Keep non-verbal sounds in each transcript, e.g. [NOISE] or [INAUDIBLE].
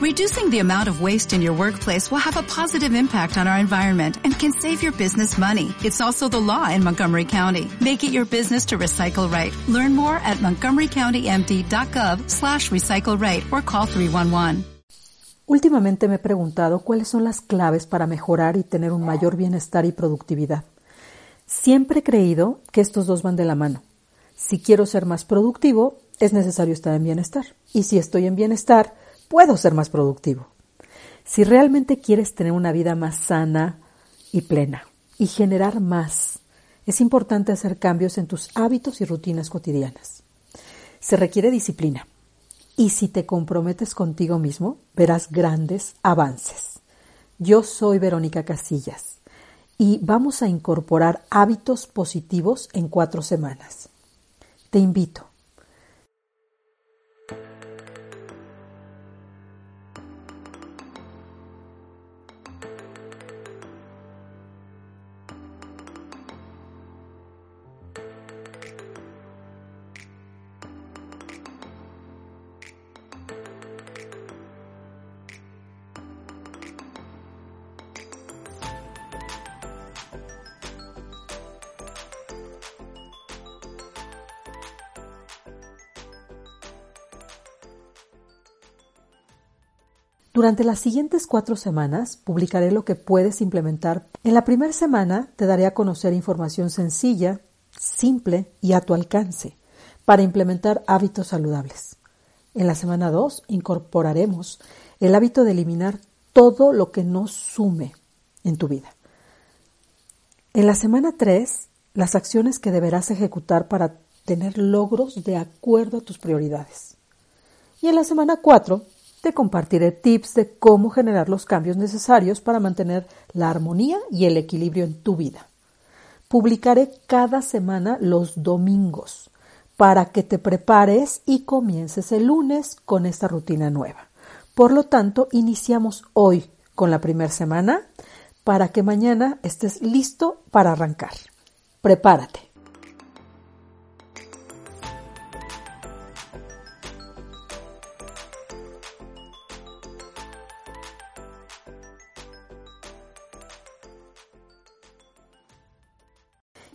Reducing the amount of waste in your workplace will have a positive impact on our environment and can save your business money. It's also the law in Montgomery County. Make it your business to recycle right. Learn more at montgomerycountymd.gov slash recycle right or call 311. Últimamente me he preguntado cuáles son las claves para mejorar y tener un mayor bienestar y productividad. Siempre he creído que estos dos van de la mano. Si quiero ser más productivo, es necesario estar en bienestar. Y si estoy en bienestar, puedo ser más productivo. Si realmente quieres tener una vida más sana y plena y generar más, es importante hacer cambios en tus hábitos y rutinas cotidianas. Se requiere disciplina. Y si te comprometes contigo mismo, verás grandes avances. Yo soy Verónica Casillas y vamos a incorporar hábitos positivos en cuatro semanas. Te invito Durante las siguientes cuatro semanas publicaré lo que puedes implementar. En la primera semana te daré a conocer información sencilla, simple y a tu alcance para implementar hábitos saludables. En la semana 2 incorporaremos el hábito de eliminar todo lo que no sume en tu vida. En la semana 3, las acciones que deberás ejecutar para tener logros de acuerdo a tus prioridades. Y en la semana 4 te compartiré tips de cómo generar los cambios necesarios para mantener la armonía y el equilibrio en tu vida. Publicaré cada semana los domingos para que te prepares y comiences el lunes con esta rutina nueva. Por lo tanto, iniciamos hoy con la primera semana para que mañana estés listo para arrancar. Prepárate.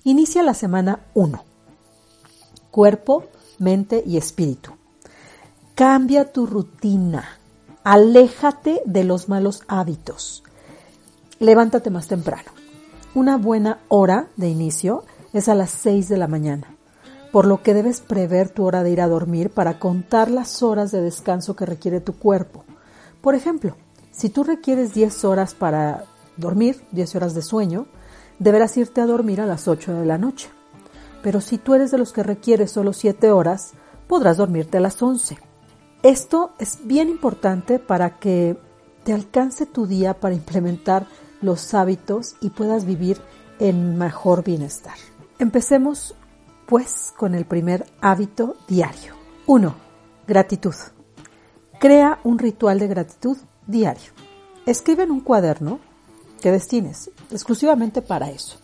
Inicia la semana 1. Cuerpo, mente y espíritu. Cambia tu rutina. Aléjate de los malos hábitos. Levántate más temprano. Una buena hora de inicio es a las 6 de la mañana, por lo que debes prever tu hora de ir a dormir para contar las horas de descanso que requiere tu cuerpo. Por ejemplo, si tú requieres 10 horas para dormir, 10 horas de sueño, deberás irte a dormir a las 8 de la noche. Pero si tú eres de los que requieres solo 7 horas, podrás dormirte a las 11. Esto es bien importante para que te alcance tu día para implementar los hábitos y puedas vivir en mejor bienestar. Empecemos pues con el primer hábito diario. 1. Gratitud. Crea un ritual de gratitud diario. Escribe en un cuaderno que destines exclusivamente para eso.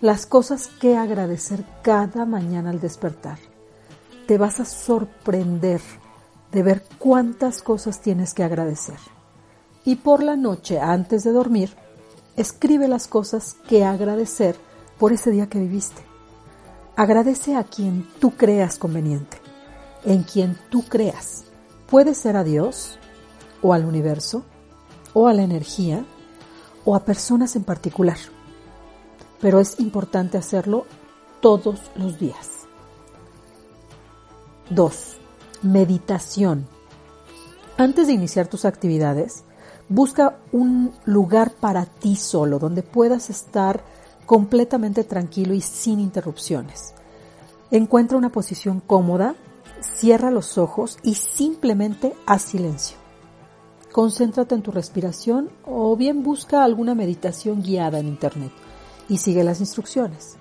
Las cosas que agradecer cada mañana al despertar. Te vas a sorprender de ver cuántas cosas tienes que agradecer. Y por la noche, antes de dormir, escribe las cosas que agradecer por ese día que viviste. Agradece a quien tú creas conveniente, en quien tú creas. Puede ser a Dios, o al universo, o a la energía, o a personas en particular, pero es importante hacerlo todos los días. 2. Meditación. Antes de iniciar tus actividades, busca un lugar para ti solo, donde puedas estar completamente tranquilo y sin interrupciones. Encuentra una posición cómoda, cierra los ojos y simplemente haz silencio. Concéntrate en tu respiración o bien busca alguna meditación guiada en Internet y sigue las instrucciones.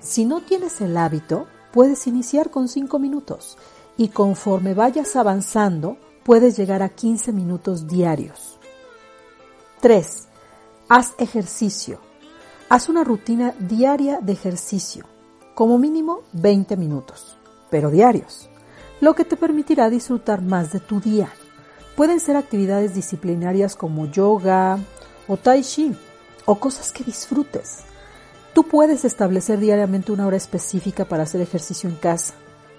Si no tienes el hábito, puedes iniciar con 5 minutos y conforme vayas avanzando, puedes llegar a 15 minutos diarios. 3. Haz ejercicio. Haz una rutina diaria de ejercicio, como mínimo 20 minutos, pero diarios, lo que te permitirá disfrutar más de tu día Pueden ser actividades disciplinarias como yoga o tai chi o cosas que disfrutes. Tú puedes establecer diariamente una hora específica para hacer ejercicio en casa.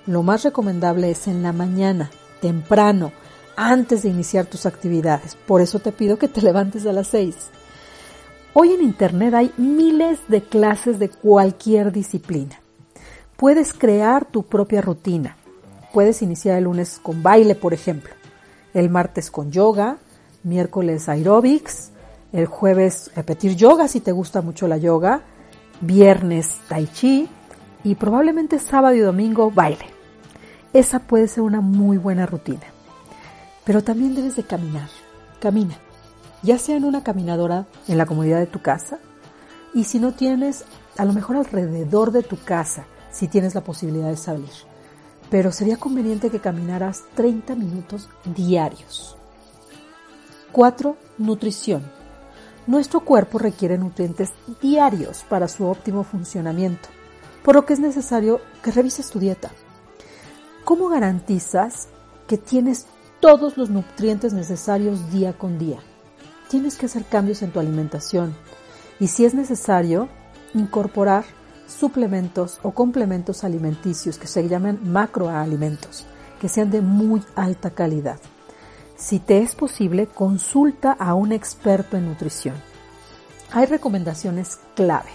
Lo más recomendable es en la mañana, temprano, antes de iniciar tus actividades. Por eso te pido que te [LAUGHS] levantes a las 6. Hoy en Internet hay miles de clases de cualquier disciplina. Puedes crear tu propia rutina. Puedes iniciar el lunes con baile, por ejemplo, el martes con yoga, miércoles aerobics, el jueves repetir yoga si te gusta mucho la yoga, viernes tai chi y probablemente sábado y domingo baile. Esa puede ser una muy buena rutina. Pero también debes de caminar. Camina. Ya sea en una caminadora en la comodidad de tu casa y si no tienes, a lo mejor alrededor de tu casa, si tienes la posibilidad de salir. Pero sería conveniente que caminaras 30 minutos diarios. 4. Nutrición. Nuestro cuerpo requiere nutrientes diarios para su óptimo funcionamiento, por lo que es necesario que revises tu dieta. ¿Cómo garantizas que tienes todos los nutrientes necesarios día con día? Tienes que hacer cambios en tu alimentación y si es necesario, incorporar suplementos o complementos alimenticios que se llaman macroalimentos, que sean de muy alta calidad. Si te es posible, consulta a un experto en nutrición. Hay recomendaciones clave.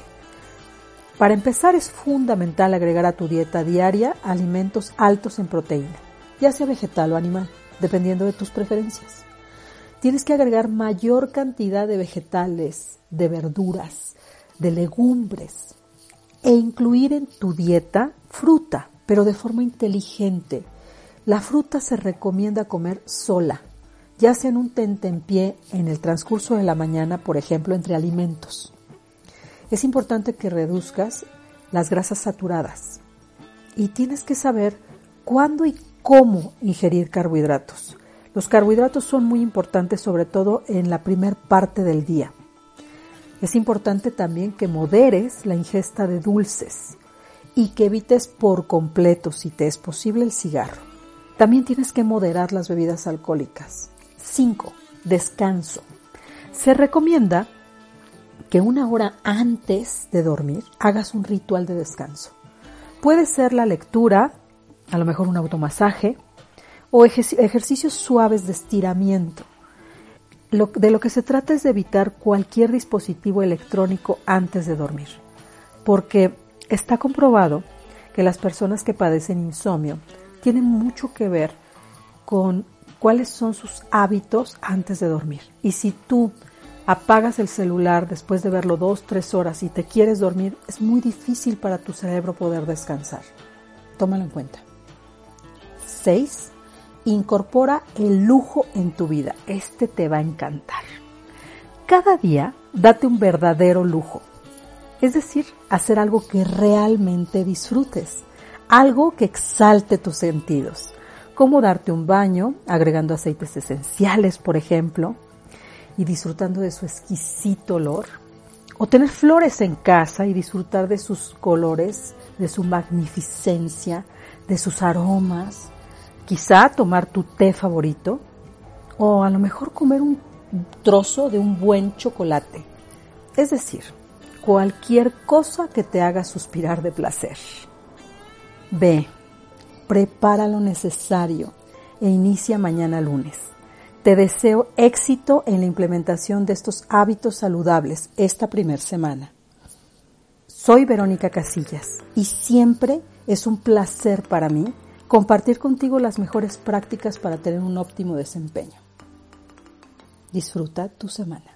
Para empezar, es fundamental agregar a tu dieta diaria alimentos altos en proteína, ya sea vegetal o animal, dependiendo de tus preferencias. Tienes que agregar mayor cantidad de vegetales, de verduras, de legumbres e incluir en tu dieta fruta, pero de forma inteligente. La fruta se recomienda comer sola, ya sea en un tentempié en el transcurso de la mañana, por ejemplo, entre alimentos es importante que reduzcas las grasas saturadas y tienes que saber cuándo y cómo ingerir carbohidratos. Los carbohidratos son muy importantes sobre todo en la primer parte del día. Es importante también que moderes la ingesta de dulces y que evites por completo, si te es posible, el cigarro. También tienes que moderar las bebidas alcohólicas. 5. Descanso. Se recomienda que una hora antes de dormir hagas un ritual de descanso. Puede ser la lectura, a lo mejor un automasaje o ejercicios suaves de estiramiento. De lo que se trata es de evitar cualquier dispositivo electrónico antes de dormir, porque está comprobado que las personas que padecen insomnio tienen mucho que ver con cuáles son sus hábitos antes de dormir. Y si tú apagas el celular después de verlo dos, tres horas y te quieres dormir, es muy difícil para tu cerebro poder descansar. Tómalo en cuenta. 6. Incorpora el lujo en tu vida. Este te va a encantar. Cada día date un verdadero lujo. Es decir, hacer algo que realmente disfrutes. Algo que exalte tus sentidos. Como darte un baño, agregando aceites esenciales, por ejemplo, y disfrutando de su exquisito olor, o tener flores en casa y disfrutar de sus colores, de su magnificencia, de sus aromas, quizá tomar tu té favorito, o a lo mejor comer un trozo de un buen chocolate. Es decir, cualquier cosa que te haga suspirar de placer. Ve, prepara lo necesario e inicia mañana lunes. Te deseo éxito en la implementación de estos hábitos saludables esta primera semana. Soy Verónica Casillas y siempre es un placer para mí compartir contigo las mejores prácticas para tener un óptimo desempeño. Disfruta tu semana.